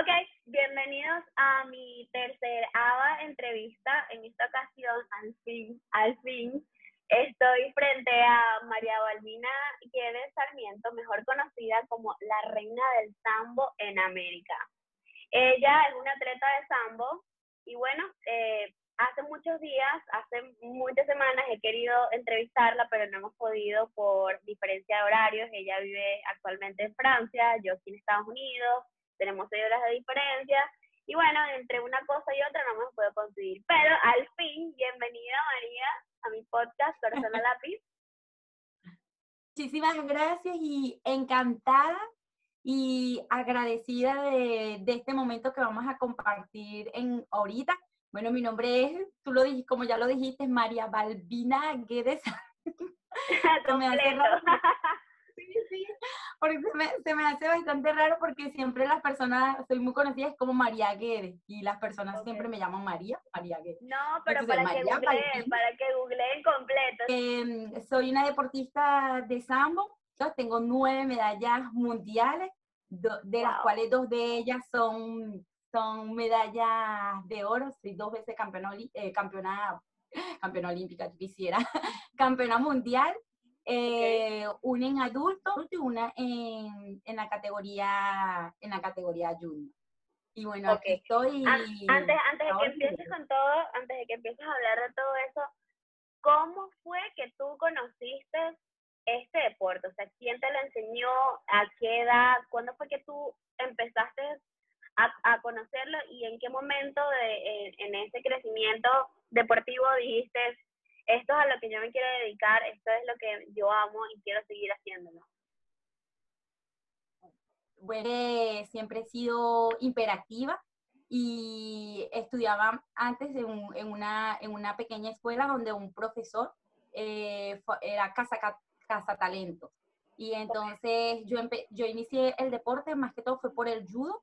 Ok, bienvenidos a mi tercera entrevista. En esta ocasión, al fin, al fin, estoy frente a María Balbina Guedes Sarmiento, mejor conocida como la reina del sambo en América. Ella es una atleta de sambo y bueno, eh, hace muchos días, hace muchas semanas he querido entrevistarla, pero no hemos podido por diferencia de horarios. Ella vive actualmente en Francia, yo aquí en Estados Unidos tenemos seis horas de diferencia. Y bueno, entre una cosa y otra no me puedo conseguir. Pero al fin, bienvenida María a mi podcast Corazón a Lápiz. Muchísimas gracias y encantada y agradecida de, de, este momento que vamos a compartir en ahorita. Bueno, mi nombre es, tú lo dijiste, como ya lo dijiste, María Balbina Guedes. sí, sí, porque se me, se me, hace bastante raro porque siempre las personas, soy muy conocida, es como María Guedes, y las personas siempre me llaman María, María Guedes. No, pero para, que googleen, para que googleen completo. Eh, soy una deportista de sambo, tengo nueve medallas mundiales, de las cuales dos de ellas son, son medallas de oro, soy dos veces campeona, eh, campeona, campeona olímpica, quisiera, campeona mundial, eh, una en adultos y una en, en, la categoría en la categoría junior. Y bueno, aquí estoy. Antes, antes de que empieces con todo, antes de que empieces a hablar de todo eso, ¿cómo fue que tú conociste este deporte? O sea, ¿quién te lo enseñó? ¿A qué edad? ¿Cuándo fue que tú empezaste a, a conocerlo? ¿Y en qué momento de, en, en ese crecimiento deportivo dijiste, esto es a lo que yo me quiero dedicar, esto es lo que yo amo y quiero seguir haciéndolo. Bueno, siempre he sido hiperactiva y estudiaba antes en, una, en una pequeña escuela donde un profesor eh, era casa, casa talento. Y entonces yo, yo inicié el deporte, más que todo fue por el judo,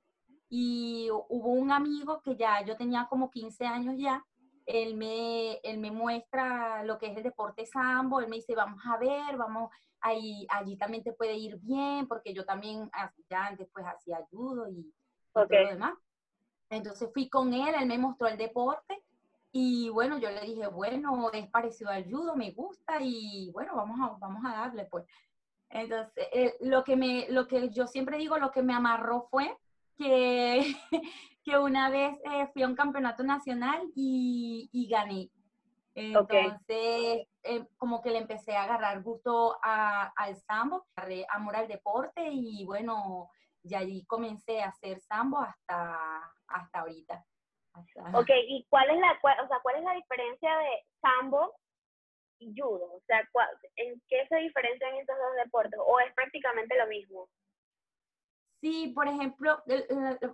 y hubo un amigo que ya yo tenía como 15 años ya, él me, él me muestra lo que es el deporte sambo, él me dice, vamos a ver, vamos, ahí, allí también te puede ir bien, porque yo también ya antes pues hacía judo y, todo lo demás. Entonces fui con él, él me mostró el deporte y bueno, yo le dije, bueno, es parecido al judo, me gusta y bueno, vamos a, vamos a darle pues. Entonces, eh, lo, que me, lo que yo siempre digo, lo que me amarró fue que que una vez eh, fui a un campeonato nacional y, y gané. Entonces, eh, como que le empecé a agarrar gusto a, al sambo, agarré amor al deporte y bueno, ya allí comencé a hacer sambo hasta, hasta ahorita. Ok, ¿y cuál es, la, o sea, cuál es la diferencia de sambo y judo? O sea, ¿en qué se diferencian estos dos deportes? ¿O es prácticamente lo mismo? Sí, por ejemplo,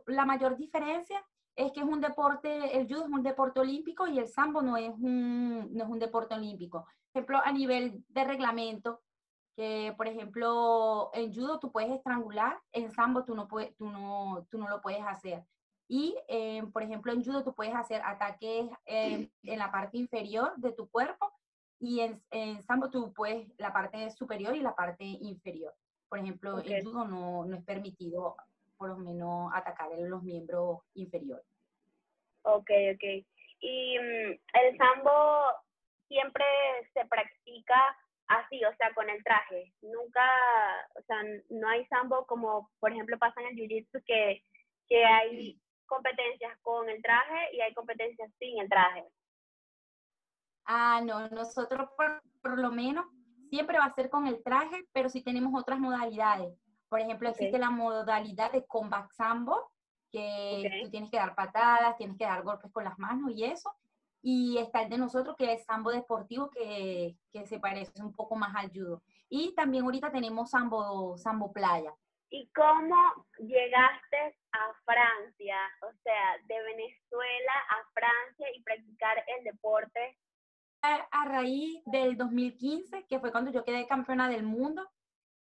la mayor diferencia es que es un deporte, el judo es un deporte olímpico y el sambo no es un, no es un deporte olímpico. Por ejemplo, a nivel de reglamento, que por ejemplo en judo tú puedes estrangular, en sambo tú no, puedes, tú no, tú no lo puedes hacer. Y eh, por ejemplo en judo tú puedes hacer ataques en la parte inferior de tu cuerpo y en, en sambo tú puedes la parte superior y la parte inferior. Por ejemplo, en judo no, no es permitido, por lo menos, atacar los miembros inferiores. Ok, ok. Y mm, el sambo siempre se practica así, o sea, con el traje. Nunca, o sea, no hay sambo como, por ejemplo, pasa en el jiu-jitsu que, que hay competencias con el traje y hay competencias sin el traje. Ah, no, nosotros por, por lo menos siempre va a ser con el traje, pero si tenemos otras modalidades. Por ejemplo, existe la modalidad de combat sambo, que tú tienes que dar patadas, tienes que dar golpes con las manos y eso. Y está el de nosotros, que es sambo deportivo, que, que se parece un poco más al judo. Y también ahorita tenemos sambo, sambo playa. ¿Y cómo llegaste a Francia? O sea, de Venezuela a Francia y practicar el deporte a raíz del 2015, que fue cuando yo quedé campeona del mundo.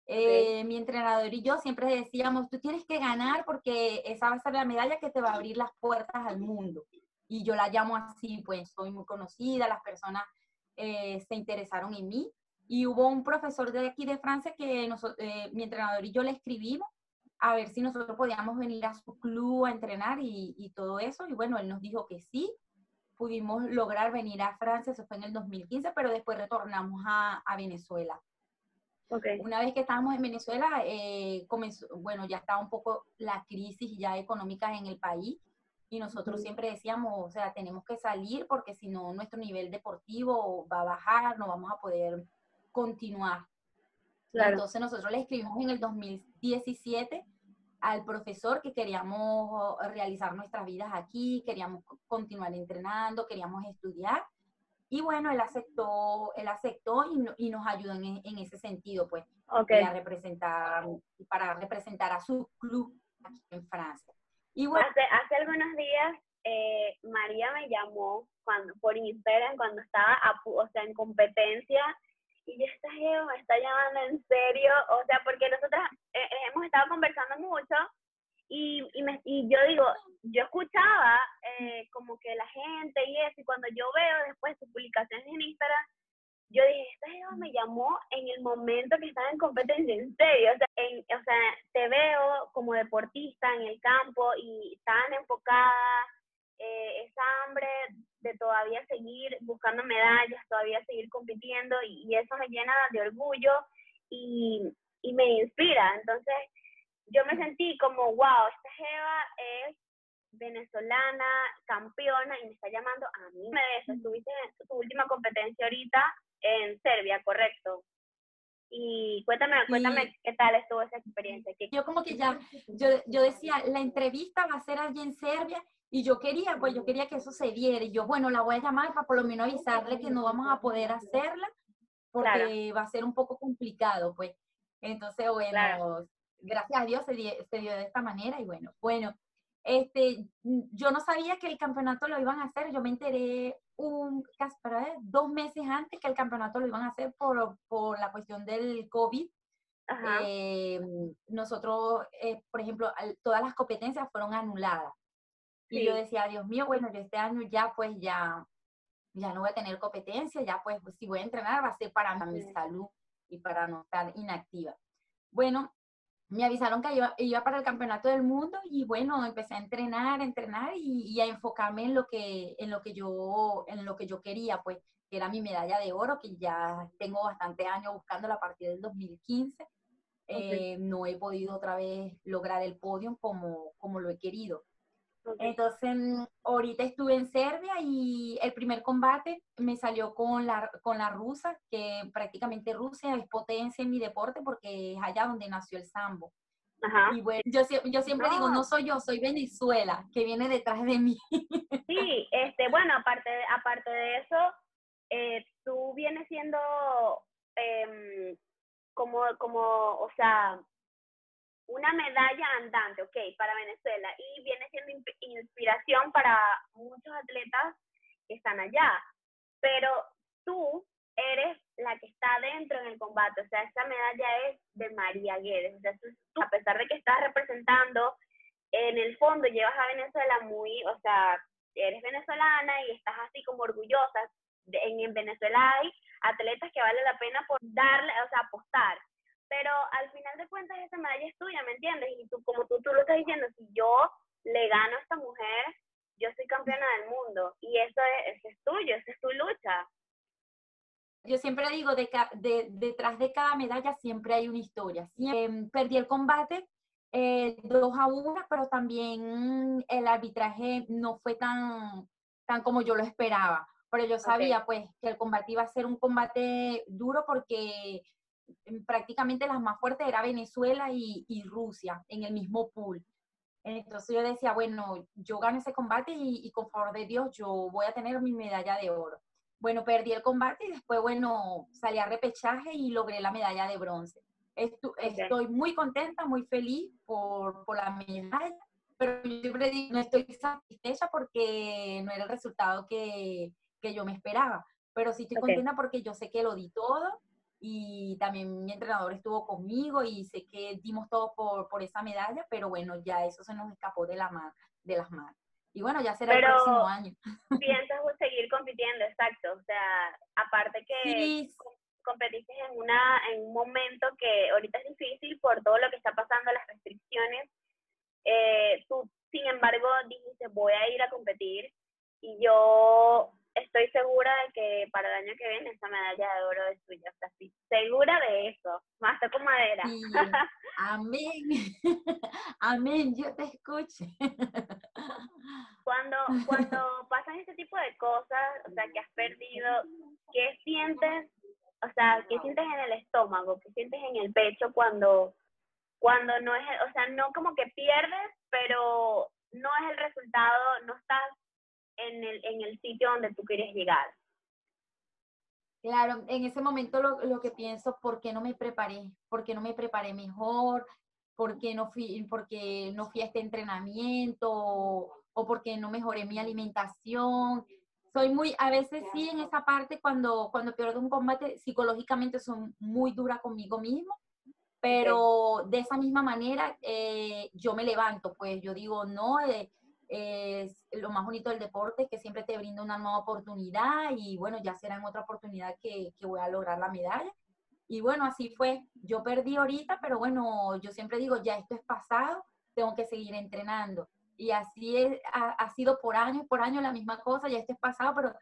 Eh, mi entrenador y yo siempre decíamos, tú tienes que ganar porque esa va a ser la medalla que te va a abrir las puertas al mundo. Y yo la llamo así, pues soy muy conocida, las personas eh, se interesaron en mí. Y hubo un profesor de aquí de Francia que eh, mi entrenador y yo le escribimos a ver si nosotros podíamos venir a su club a entrenar y, y todo eso. Y bueno, él nos dijo que sí, pudimos lograr venir a Francia, eso fue en el 2015, pero después retornamos a, a Venezuela. Okay. Una vez que estábamos en Venezuela, eh, comenzó, bueno, ya estaba un poco la crisis ya económica en el país y nosotros Ujú. siempre decíamos, o sea, tenemos que salir porque si no, nuestro nivel deportivo va a bajar, no vamos a poder continuar. Claro. Entonces nosotros le escribimos en el 2017 al profesor que queríamos realizar nuestras vidas aquí, queríamos co- continuar entrenando, queríamos estudiar. Y bueno, él aceptó, él aceptó y, no- y nos ayudó en, en ese sentido, pues, Ok. eh, a representar, para representar a su club aquí en Francia. Y bueno, Hace, hace algunos días eh, María me llamó cuando, por Instagram cuando estaba a o sea, en competencia y yo esta jeva me está llamando en serio, o sea, porque nosotras eh, eh, hemos estado conversando mucho y, y, me, y yo digo, yo escuchaba eh, como que la gente y eso, y cuando yo veo después sus publicaciones en Instagram, yo dije, esta jeva me llamó en el momento que estaba en competencia, en serio, o sea, en, o sea, te veo como deportista en el campo y tan enfocada, eh, esa hambre de todavía seguir buscando medallas, todavía seguir compitiendo y, y eso me llena de orgullo y, y me inspira. Entonces, yo me sentí como, wow, esta Jeva es venezolana, campeona y me está llamando a mí. Me de eso, estuviste en tu última competencia ahorita en Serbia, correcto. Y cuéntame, cuéntame qué tal estuvo esa experiencia. ¿Qué- yo como que ya, yo, yo decía, la entrevista va a ser allí en Serbia y yo quería, pues yo quería que eso se diera. Y yo, bueno, la voy a llamar para por lo menos avisarle que no vamos a poder hacerla porque va a ser un poco complicado, pues. Entonces, bueno, Claro. gracias a Dios se, di- se dio de esta manera y bueno, bueno, este, mm, yo no sabía que el campeonato lo iban a hacer, yo me enteré un, ver, dos meses antes que el campeonato lo iban a hacer por, por la cuestión del COVID. Eh, nosotros, eh, por ejemplo, todas las competencias fueron anuladas. Y Sí. yo decía, Dios mío, bueno, yo este año ya pues ya, ya no voy a tener competencia, ya pues, pues, si voy a entrenar va a ser para mi Sí. salud y para no estar inactiva. Bueno, me avisaron que iba, iba para el campeonato del mundo y bueno, empecé a entrenar, a entrenar y, y a enfocarme en lo que, en lo que yo, en lo que yo quería, pues, que era mi medalla de oro, que ya tengo bastante años buscándola a partir del 2015. Eh, no he podido otra vez lograr el podio como, como lo he querido. Entonces, mm, ahorita estuve en Serbia y el primer combate me salió con la, con la rusa, que prácticamente Rusia es potencia en mi deporte porque es allá donde nació el sambo. Ajá. Y bueno, yo, yo siempre digo, No. soy yo, soy Venezuela, que viene detrás de mí. Sí, este, bueno, aparte de, aparte de eso, eh, tú vienes siendo em, como, como, o sea, una medalla andante, ok, para Venezuela y viene siendo insp- inspiración para muchos atletas que están allá. Pero tú eres la que está dentro en el combate, o sea, esa medalla es de María Guedes, o sea, tú- a pesar de que estás representando, en el fondo llevas a Venezuela muy, o sea, eres venezolana y estás así como orgullosa. En, en Venezuela hay atletas que vale la pena por darle, o sea, apostar. Pero al final de cuentas esa medalla es tuya, ¿me entiendes? Y tú, como tú, tú lo estás diciendo, si yo le gano a esta mujer, yo soy campeona del mundo. Y eso es, eso es tuyo, esa es tu lucha. Yo siempre digo, de, de- detrás de cada medalla siempre hay una historia. Siem- em, perdí el combate eh, 2 a 1, pero también el arbitraje no fue tan, tan como yo lo esperaba. Pero yo sabía pues que el combate iba a ser un combate duro porque prácticamente las más fuertes era Venezuela y, y Rusia en el mismo pool. Entonces yo decía, bueno, yo gano ese combate y, y con favor de Dios yo voy a tener mi medalla de oro. Bueno, perdí el combate y después, bueno, salí a repechaje y logré la medalla de bronce. Estu- Estoy muy contenta, muy feliz por, por la medalla, pero yo siempre digo, no estoy satisfecha porque no era el resultado que, que yo me esperaba. Pero sí estoy Ok. contenta porque yo sé que lo di todo y también mi entrenador estuvo conmigo y sé que dimos todo por, por esa medalla, pero bueno, ya eso se nos escapó de, la de las manos. Y bueno, ya será Pero- el próximo año. Piensas seguir compitiendo, exacto. O sea, aparte que Sí, com- competiste en, una, en un momento que ahorita es difícil por todo lo que está pasando, las restricciones. Eh, tú, sin embargo, dijiste, voy a ir a competir y yo estoy segura de que para el año que viene esa medalla de oro es tuya. O estoy segura de eso. Más con madera. Amén. Amén. Yo te escucho. cuando, cuando pasan este tipo de cosas, o sea, que has perdido, ¿qué sientes? O sea, ¿qué sientes en el estómago? ¿Qué sientes en el pecho cuando, cuando no es, o sea, no como que pierdes, pero no es el resultado, no estás en el, en el sitio donde tú quieres llegar. Claro, en ese momento lo, lo, que pienso, ¿por qué no me preparé? ¿Por qué no me preparé mejor? ¿Por qué no fui, porque no fui a este entrenamiento? ¿O, o porque no mejoré mi alimentación? Soy muy, a veces sí en esa parte cuando, cuando pierdo un combate, psicológicamente soy muy dura conmigo mismo, pero de esa misma manera eh, yo me levanto, pues yo digo, no, eh, es lo más bonito del deporte, que siempre te brinda una nueva oportunidad y bueno, ya será en otra oportunidad que, que voy a lograr la medalla. Y bueno, así fue. Yo perdí ahorita, pero bueno, yo siempre digo, ya esto es pasado, tengo que seguir entrenando. Y así es, ha, ha, sido por años, por años la misma cosa, ya esto es pasado, pero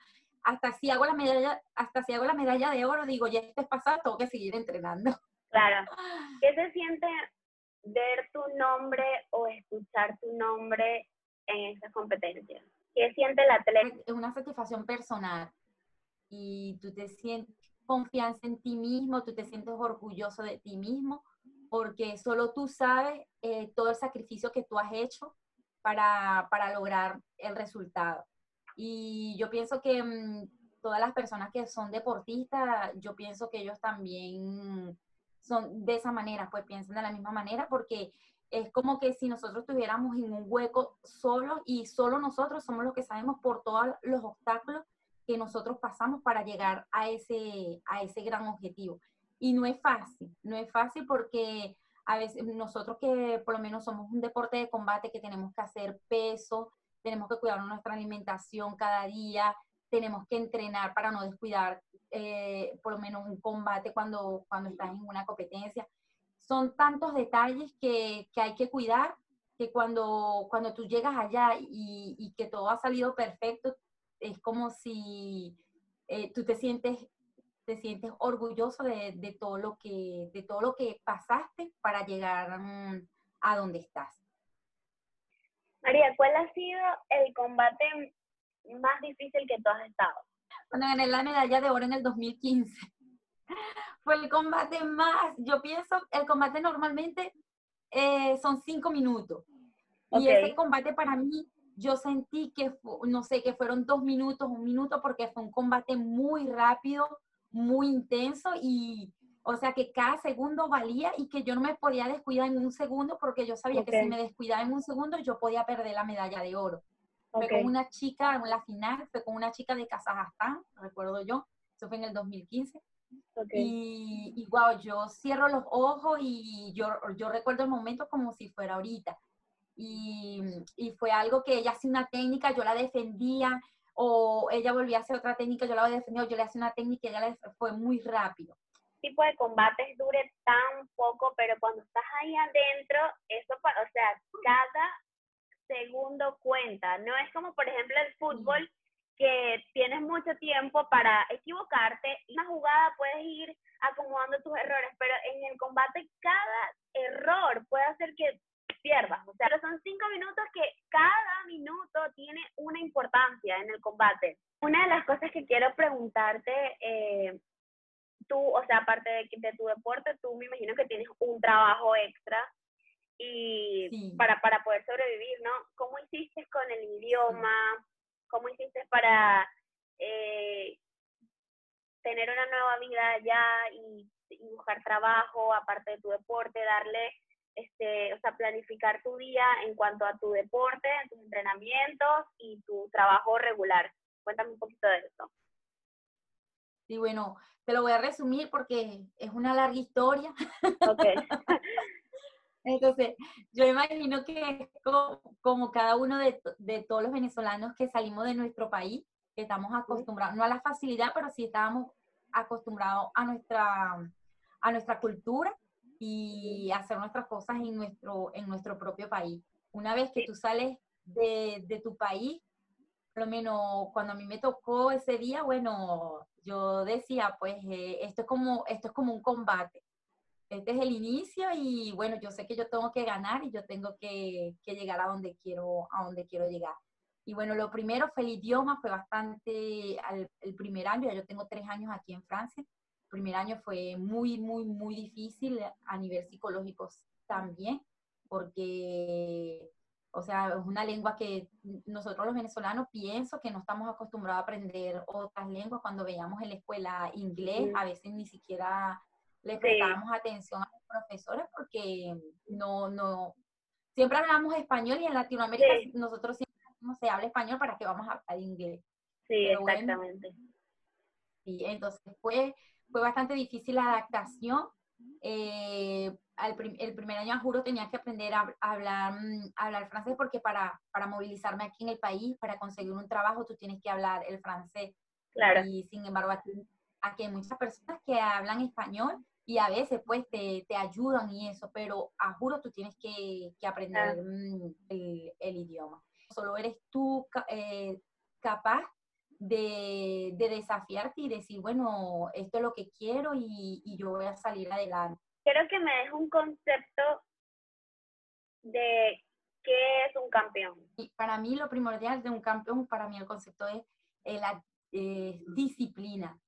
hasta si hago la medalla, hasta si hago la medalla de oro, digo, ya esto es pasado, tengo que seguir entrenando. Claro. ¿Qué se siente ver tu nombre o escuchar tu nombre esas competencias? ¿Qué siente el atleta? Es una satisfacción personal y tú te sientes confianza en ti mismo, tú te sientes orgulloso de ti mismo, porque solo tú sabes eh, todo el sacrificio que tú has hecho para, para, lograr el resultado. Y yo pienso que mmm, todas las personas que son deportistas, yo pienso que ellos también son de esa manera, pues piensan de la misma manera, porque es como que si nosotros estuviéramos en un hueco solo y solo nosotros somos los que sabemos por todos los obstáculos que nosotros pasamos para llegar a ese, a ese gran objetivo. Y no es fácil, no es fácil porque a veces nosotros que por lo menos somos un deporte de combate que tenemos que hacer peso, tenemos que cuidar nuestra alimentación cada día, tenemos que entrenar para no descuidar eh, por lo menos un combate cuando, cuando estás en una competencia son tantos detalles que, que, hay que cuidar que cuando, cuando tú llegas allá y, y que todo ha salido perfecto, es como si eh, tú te sientes, te sientes orgulloso de, de, todo lo que, de todo lo que pasaste para llegar um, a donde estás. María, ¿cuál ha sido el combate más difícil que tú has estado? Cuando gané la medalla de oro en el 2015 fue el combate más, yo pienso, el combate normalmente eh, son cinco minutos. Okay. Y ese combate para mí, yo sentí que, no sé, que fueron dos minutos, un minuto, porque fue un combate muy rápido, muy intenso y, o sea, que cada segundo valía y que yo no me podía descuidar en un segundo porque yo sabía okay. que si me descuidaba en un segundo yo podía perder la medalla de oro. Okay. Fue con una chica en la final, fue con una chica de Kazajstán, recuerdo yo, eso fue en el 2015. Okay. Y, y wow, yo cierro los ojos y yo, yo recuerdo el momento como si fuera ahorita. Y, y, fue algo que ella hacía una técnica, yo la defendía, o ella volvía a hacer otra técnica, yo la defendía, o yo le hacía una técnica y ella la, fue muy rápido. tipo de combates dure tan poco, pero cuando estás ahí adentro, eso, o sea, cada segundo cuenta. No es como, por ejemplo, el fútbol, que tienes mucho tiempo para equivocarte. Una jugada puedes ir acomodando tus errores, pero en el combate cada error puede hacer que pierdas. O sea, son cinco minutos que cada minuto tiene una importancia en el combate. Una de las cosas que quiero preguntarte, eh, tú, o sea, aparte de, de, tu deporte, tú me imagino que tienes un trabajo extra y sí. para, para poder sobrevivir, ¿no? ¿Cómo hiciste con el idioma? ¿Cómo hiciste para eh, tener una nueva vida allá y, y, buscar trabajo, aparte de tu deporte, darle, este, o sea, planificar tu día en cuanto a tu deporte, tus entrenamientos y tu trabajo regular? Cuéntame un poquito de eso. Sí, bueno, te lo voy a resumir porque es una larga historia. Okay. Entonces, yo imagino que como, como cada uno de, de, todos los venezolanos que salimos de nuestro país, que estamos acostumbrados, no a la facilidad, pero sí estábamos acostumbrados a nuestra, a nuestra cultura y hacer nuestras cosas en nuestro, en nuestro propio país. Una vez que tú sales de, de tu país, por lo menos cuando a mí me tocó ese día, bueno, yo decía, pues eh, esto, es como, esto es como un combate. Este es el inicio y bueno, yo sé que yo tengo que ganar y yo tengo que, que llegar a donde quiero, a donde quiero llegar. Y bueno, lo primero fue el idioma, fue bastante, el primer año, ya yo tengo tres años aquí en Francia, el primer año fue muy, muy, muy difícil a nivel psicológico también, porque, o sea, es una lengua que nosotros los venezolanos pienso que no estamos acostumbrados a aprender otras lenguas. Cuando veíamos en la escuela inglés, a veces ni siquiera le prestábamos atención a los profesores porque no, no, siempre hablamos español y en Latinoamérica nosotros siempre no se habla español, ¿para que vamos a hablar inglés? Sí, exactamente. sí, entonces fue, fue bastante difícil la adaptación. Eh, el primer año, juro, tenía que aprender a, hablar, mm, hablar francés porque para, para movilizarme aquí en el país, para conseguir un trabajo, tú tienes que hablar el francés. Claro. Y sin embargo, aquí, aquí hay muchas personas que hablan español y a veces pues te, te ayudan y eso, pero a juro tú tienes que, que aprender mm, el, el, idioma solo eres tú eh, capaz de, desafiarte y decir, bueno, esto es lo que quiero y, yo voy a salir adelante. Quiero que me des un concepto de qué es un campeón. Y para mí lo primordial de un campeón, para mí el concepto es la eh, disciplina,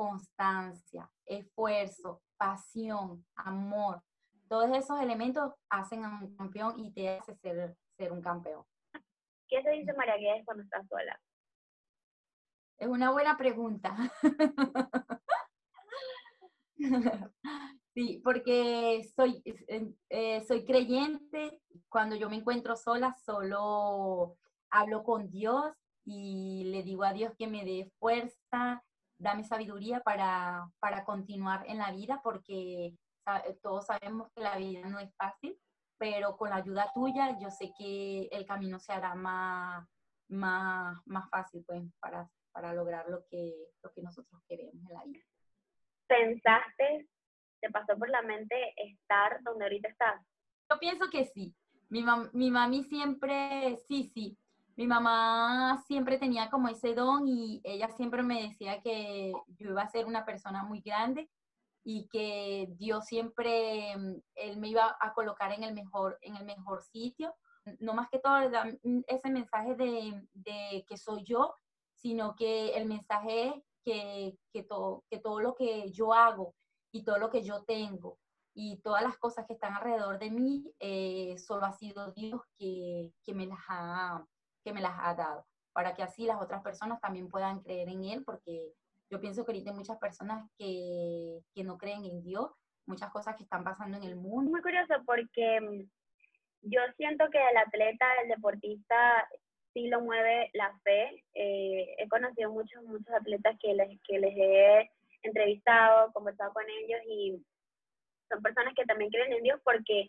constancia, esfuerzo, pasión, amor. Todos esos elementos hacen a un campeón y te hace ser, ser un campeón. ¿Qué se dice María Guedes cuando está sola? Es una buena pregunta. Sí, porque soy, eh, soy creyente, cuando yo me encuentro sola, solo hablo con Dios y le digo a Dios que me dé fuerza, dame sabiduría para, para continuar en la vida, porque todos sabemos que la vida no es fácil pero con la ayuda tuya yo sé que el camino se hará más, más, más fácil pues, para, para lograr lo que, lo que nosotros queremos en la vida. ¿Pensaste, te pasó por la mente estar donde ahorita estás? Yo pienso que sí. Mi, mi mami siempre, sí, sí. Mi mamá siempre tenía como ese don y ella siempre me decía que yo iba a ser una persona muy grande y que Dios siempre, mm, Él me iba a colocar en el mejor, en el mejor sitio. No más que todo mm, ese mensaje de, de que soy yo, sino que el mensaje es que, que, todo, que todo lo que yo hago y todo lo que yo tengo y todas las cosas que están alrededor de mí, eh, solo ha sido Dios que, que, me las ha, que me las ha dado, para que así las otras personas también puedan creer en Él, porque yo pienso que ahorita hay muchas personas que, que no creen en Dios, muchas cosas que están pasando en el mundo. Muy curioso porque mm, yo siento que el atleta, el deportista, sí lo mueve la fe. Eh, he conocido muchos, muchos atletas que les, que les he entrevistado, conversado con ellos y son personas que también creen en Dios porque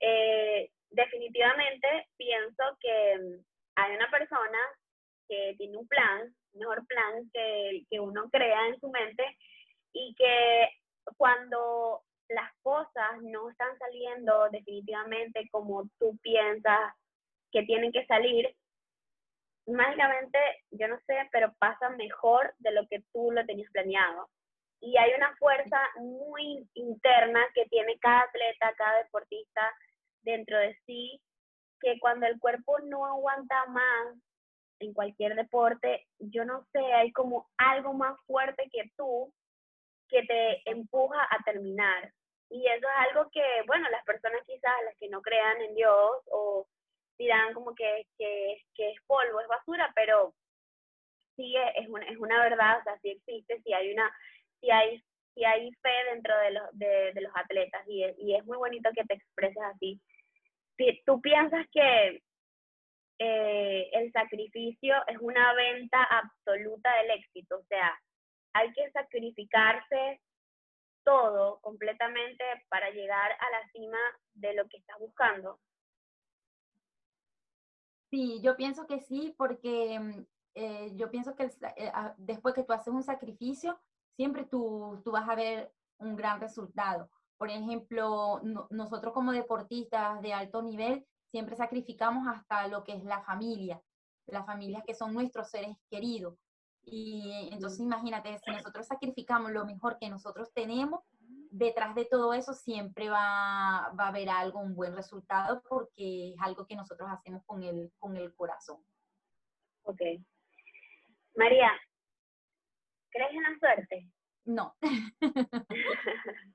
eh, definitivamente pienso que mm, hay una persona que tiene un plan, mejor plan que, que uno crea en su mente y que cuando las cosas no están saliendo definitivamente como tú piensas que tienen que salir, mágicamente, yo no sé, pero pasa mejor de lo que tú lo tenías planeado. Y hay una fuerza muy interna que tiene cada atleta, cada deportista dentro de sí, que cuando el cuerpo no aguanta más en cualquier deporte, yo no sé, hay como algo más fuerte que tú que te empuja a terminar. Y eso es algo que, bueno, las personas quizás, las que no crean en Dios o dirán como que, que, que es polvo, es basura, pero sí es una, es una verdad, o sea, sí existe, sí hay una, sí hay, sí hay fe dentro de los, de, de los atletas y es, y es muy bonito que te expreses así. Tú piensas que eh, el sacrificio es una venta absoluta del éxito, o sea, hay que sacrificarse todo completamente para llegar a la cima de lo que estás buscando. Sí, yo pienso que sí, porque mm, eh, yo pienso que eh, ah, después que tú haces un sacrificio, siempre tú, tú vas a ver un gran resultado. Por ejemplo, nosotros como deportistas de alto nivel siempre sacrificamos hasta lo que es la familia, las familias que son nuestros seres queridos. Y entonces imagínate, si nosotros sacrificamos lo mejor que nosotros tenemos, detrás de todo eso siempre va, va, a haber algo, un buen resultado, porque es algo que nosotros hacemos con el, con el corazón. Ok. María, ¿crees en la suerte? No.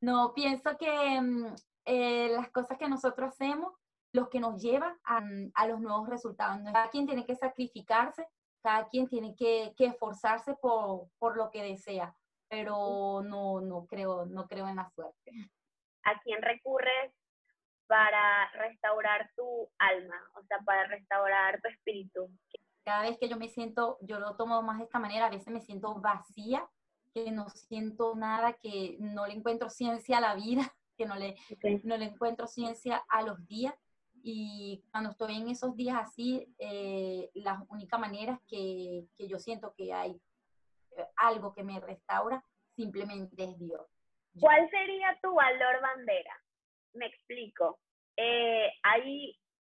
no, pienso que mm, eh, las cosas que nosotros hacemos, los que nos llevan a, a los nuevos resultados. Cada quien tiene que sacrificarse, cada quien tiene que, que esforzarse por, por lo que desea pero no, no creo, no creo en la suerte. ¿A quién recurres para restaurar tu alma? O sea, para restaurar tu espíritu. Cada vez que yo me siento, yo lo tomo más de esta manera, a veces me siento vacía, que no siento nada, que no le encuentro ciencia a la vida, que no le, no le encuentro ciencia a los días. Y cuando estoy en esos días así, eh, la única manera que, que yo siento que hay algo que me restaura, simplemente es Dios. ¿Cuál sería tu valor bandera? Me explico. Eh,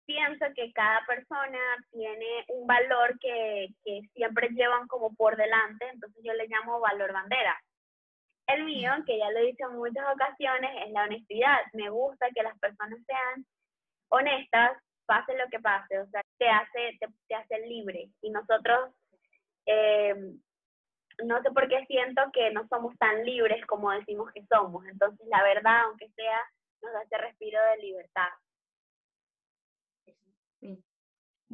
pienso que cada persona tiene un valor que, que siempre llevan como por delante, entonces yo le llamo valor bandera. El mío, que ya lo he dicho en muchas ocasiones, es la honestidad. Me gusta que las personas sean honestas, pase lo que pase, o sea, te hace, te, te hace libre. Y nosotros eh, no sé por qué siento que no somos tan libres como decimos que somos. Entonces, la verdad, aunque sea, nos da ese respiro de libertad.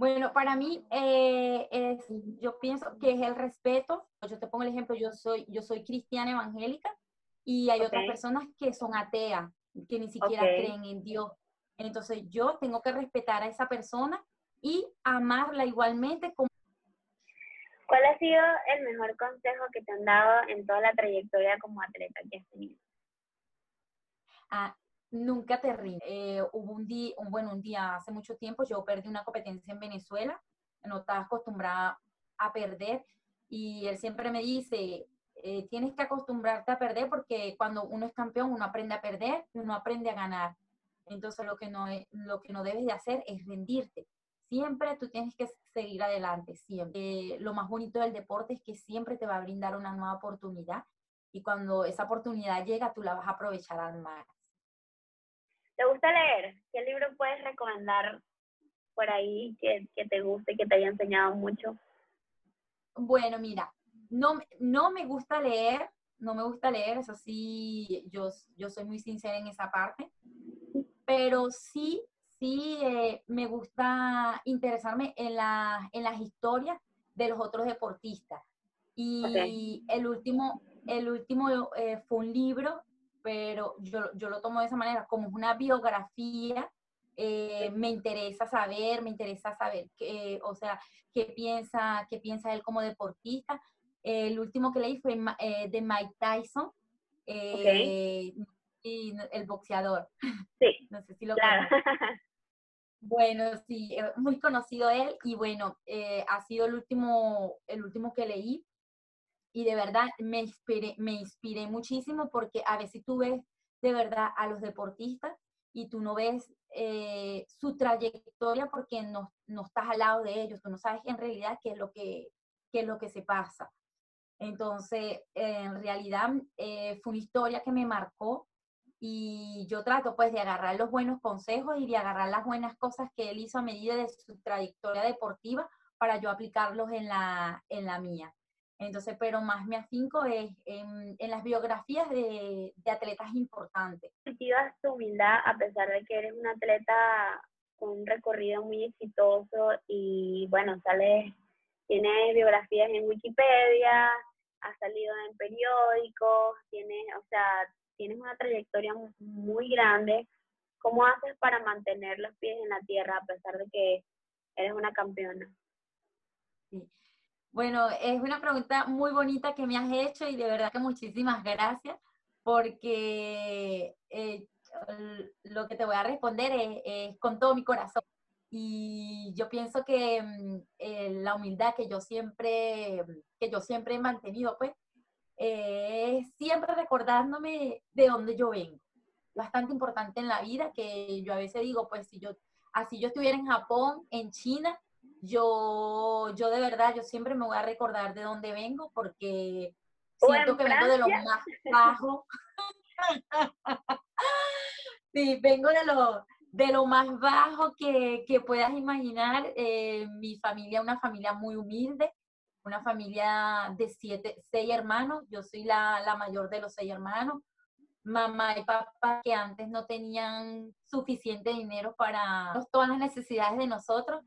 Bueno, para mí, eh, es, yo pienso que es el respeto. Yo te pongo el ejemplo, yo soy, yo soy cristiana evangélica y hay otras personas que son ateas, que ni siquiera creen en Dios. Entonces, yo tengo que respetar a esa persona y amarla igualmente como ¿Cuál ha sido el mejor consejo que te han dado en toda la trayectoria como atleta que has tenido? Ah, nunca te rindes. Eh, hubo un día, un, bueno, un día hace mucho tiempo yo perdí una competencia en Venezuela, no estaba acostumbrada a perder y él siempre me dice, eh, tienes que acostumbrarte a perder porque cuando uno es campeón uno aprende a perder y uno aprende a ganar. Entonces lo que no, lo que no debes de hacer es rendirte siempre tú tienes que seguir adelante, siempre. lo más bonito del deporte es que siempre te va a brindar una nueva oportunidad y cuando esa oportunidad llega, tú la vas a aprovechar al más. ¿Te gusta leer? ¿Qué libro puedes recomendar por ahí que, que te guste, que te haya enseñado mucho? Bueno, mira, no, no me gusta leer, no me gusta leer, eso sí, yo, yo soy muy sincera en esa parte, pero sí sí eh, me gusta interesarme en, la, en las historias de los otros deportistas. Y el último, el último eh, fue un libro, pero yo, yo, lo tomo de esa manera, como una biografía. Eh, me interesa saber, me interesa saber, qué, o sea, qué piensa, qué piensa él como deportista. El último que leí fue de Mike Tyson, y el boxeador. Sí. no sé si lo claro. Bueno, sí, eh, muy conocido él y bueno, eh, ha sido el último, el último que leí y de verdad me inspiré, me inspiré muchísimo porque a veces tú ves de verdad a los deportistas y tú no ves eh, su trayectoria porque no, no, estás al lado de ellos, tú no sabes en realidad qué es lo que, qué es lo que se pasa. Entonces, en realidad fue una historia que me marcó y yo trato pues de agarrar los buenos consejos y de agarrar las buenas cosas que él hizo a medida de su trayectoria deportiva para yo aplicarlos en la, en la mía. Entonces, pero más me afinco es en, en las biografías de, de, atletas importantes. Cultivas tu humildad a pesar de que eres un atleta con un recorrido muy exitoso y bueno, sales, tienes biografías en Wikipedia, has salido en periódicos, tienes, o sea, tienes una trayectoria muy grande, ¿cómo haces para mantener los pies en la tierra a pesar de que eres una campeona? Sí. Bueno, es una pregunta muy bonita que me has hecho y de verdad que muchísimas gracias porque eh, lo que te voy a responder es, con todo mi corazón. Y yo pienso que mm, eh, la humildad que yo siempre, que yo siempre he mantenido, pues, es siempre recordándome de dónde yo vengo. Bastante importante en la vida que yo a veces digo, pues si yo, así yo estuviera en Japón, en China, yo, yo de verdad, yo siempre me voy a recordar de dónde vengo porque siento que vengo de lo más bajo. sí, vengo de lo, de lo más bajo que, que puedas imaginar. Eh, mi familia, una familia muy humilde, una familia de siete, seis hermanos. Yo soy la, la mayor de los seis hermanos. Mamá y papá que antes no tenían suficiente dinero para todas las necesidades de nosotros.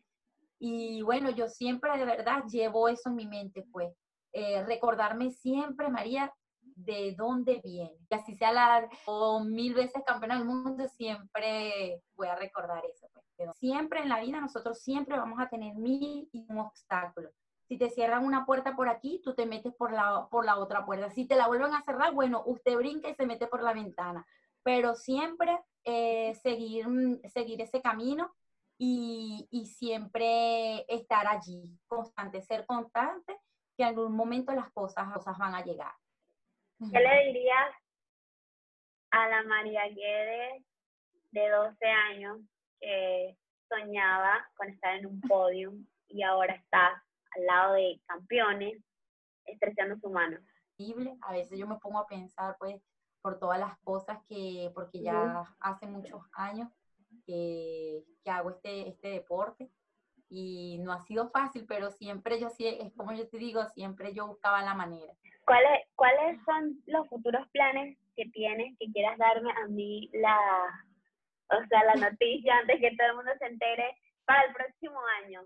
Y bueno, yo siempre de verdad llevo eso en mi mente, pues, eh, recordarme siempre, María, de dónde viene. Y así sea la o mil veces campeona del mundo, siempre voy a recordar eso. Pues. Siempre en la vida nosotros siempre vamos a tener mil y un obstáculo. Si te cierran una puerta por aquí, tú te metes por la, por la otra puerta. Si te la vuelven a cerrar, bueno, usted brinca y se mete por la ventana. Pero siempre eh, seguir, seguir ese camino y, y, siempre estar allí, constante, ser constante, que en algún momento las cosas, cosas van a llegar. ¿Qué le dirías a la María Guedes de 12 años que soñaba con estar en un podio y ahora está al lado de campeones, estrechando su mano? A veces yo me pongo a pensar, pues, por todas las cosas que, porque ya hace muchos años que, que, hago este, este deporte y no ha sido fácil, pero siempre yo, es como yo te digo, siempre yo buscaba la manera. ¿Cuáles, ¿Cuáles son los futuros planes que tienes que quieras darme a mí la, o sea, la noticia antes que todo el mundo se entere para el próximo año?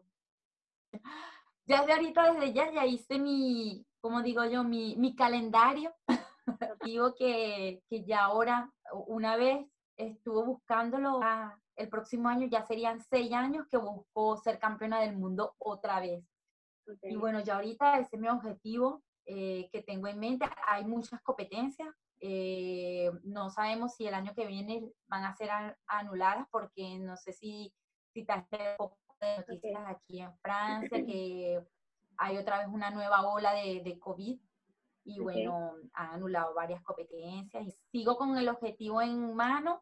Ya de ahorita, desde ya, ya hice mi, como digo yo, mi, mi calendario. digo que, que ya ahora, una vez estuvo buscándolo el próximo año, ya serían seis años que busco ser campeona del mundo otra vez. Y bueno, ya ahorita ese es mi objetivo eh, que tengo en mente. Hay muchas competencias. Eh, no sabemos si el año que viene van a ser anuladas porque no sé si, si te de noticias aquí en Francia que hay otra vez una nueva ola de, de COVID y bueno, han anulado varias competencias y sigo con el objetivo en mano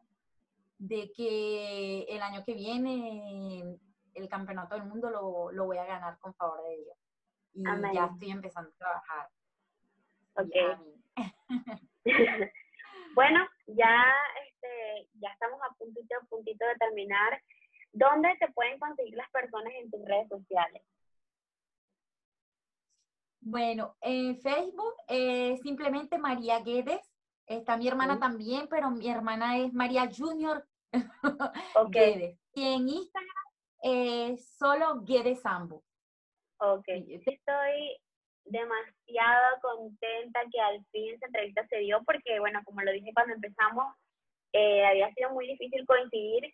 de que el año que viene el campeonato del mundo lo, lo voy a ganar con favor de Dios. Y ya estoy empezando a trabajar. Ok. bueno, ya, este, ya estamos a puntito, a puntito de terminar. ¿Dónde te pueden conseguir las personas en tus redes sociales? Bueno, en Facebook es simplemente María Guedes. Está mi hermana también, pero mi hermana es María Junior Guedes. Y en Instagram es solo Guedes Sambo. Ok. Estoy demasiado contenta que al fin esa entrevista se dio porque, bueno, como lo dije cuando empezamos, eh, había sido muy difícil coincidir.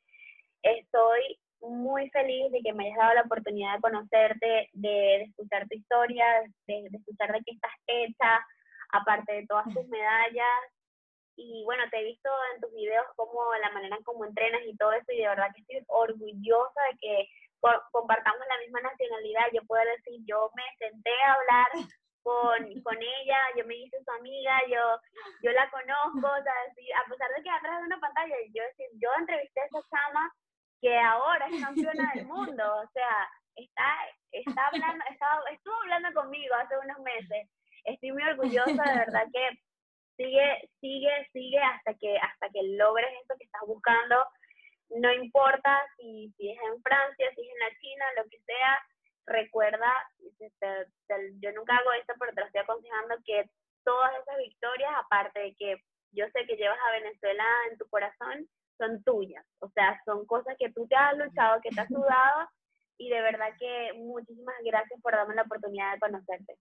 Estoy muy feliz de que me hayas dado la oportunidad de conocerte, de, escuchar tu historia, de, escuchar de qué estás hecha, aparte de todas tus medallas. Y bueno, te he visto en tus videos como la manera en cómo entrenas y todo eso, y de verdad que estoy orgullosa de que compartamos la misma nacionalidad. Yo puedo decir, yo me senté a hablar con, con ella, yo me hice su amiga, yo, yo la conozco, o sea, a pesar de que atrás de una pantalla, yo, yo entrevisté a esa chama que ahora es campeona del mundo, o sea, está, está hablando, estuvo hablando conmigo hace unos meses. Estoy muy orgullosa, de verdad que sigue, sigue, sigue hasta que, hasta que logres eso que estás buscando. No importa si, si es en Francia, si es en la China, lo que sea, recuerda, yo nunca hago esto, pero te lo estoy aconsejando que todas esas victorias, aparte de que yo sé que llevas a Venezuela en tu corazón, son tuyas. O sea, son cosas que tú te has luchado, que te has sudado y de verdad que muchísimas gracias por darme la oportunidad de conocerte.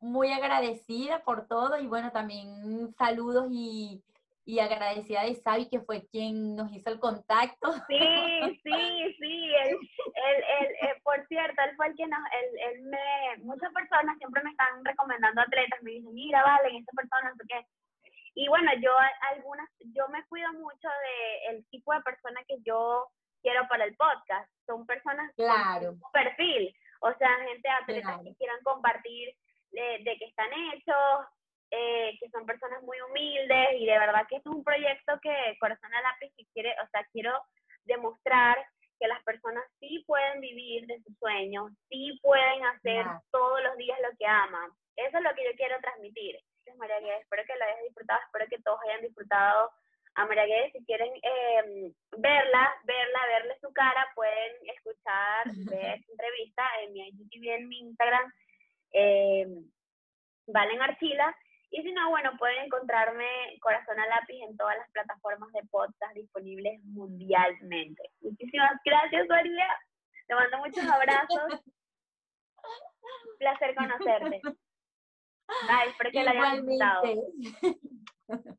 Muy agradecida por todo y bueno, también saludos y, y agradecida de Sabi, que fue quien nos hizo el contacto. Sí, sí, sí, él, él, él, eh, por cierto, él fue el que nos, él, él me, muchas personas siempre me están recomendando atletas, me dicen, mira, vale, esta persona, qué, y bueno, yo algunas, yo me cuido mucho de el tipo de persona que yo quiero para el podcast. Son personas claro. con perfil, o sea, gente atletas que quieran compartir de, de qué están hechos, eh, que son personas muy humildes y de verdad que es un proyecto que Corazón a Lápiz que quiere, o sea, quiero demostrar que las personas sí pueden vivir de sus sueños, sí pueden hacer todos los días lo que aman. Eso es lo que yo quiero transmitir. María Guedes, espero que lo hayas disfrutado, espero que todos hayan disfrutado a María Guedes. Si quieren eh, verla, verla, verle su cara, pueden escuchar, ver su entrevista en mi IGTV, en mi Instagram, eh, Valen Archila. Y si no, bueno, pueden encontrarme Corazón a Lápiz en todas las plataformas de podcast disponibles mundialmente. Muchísimas gracias, María. Te mando muchos abrazos. Un placer conocerte. Bye, espero que la hayas gustado.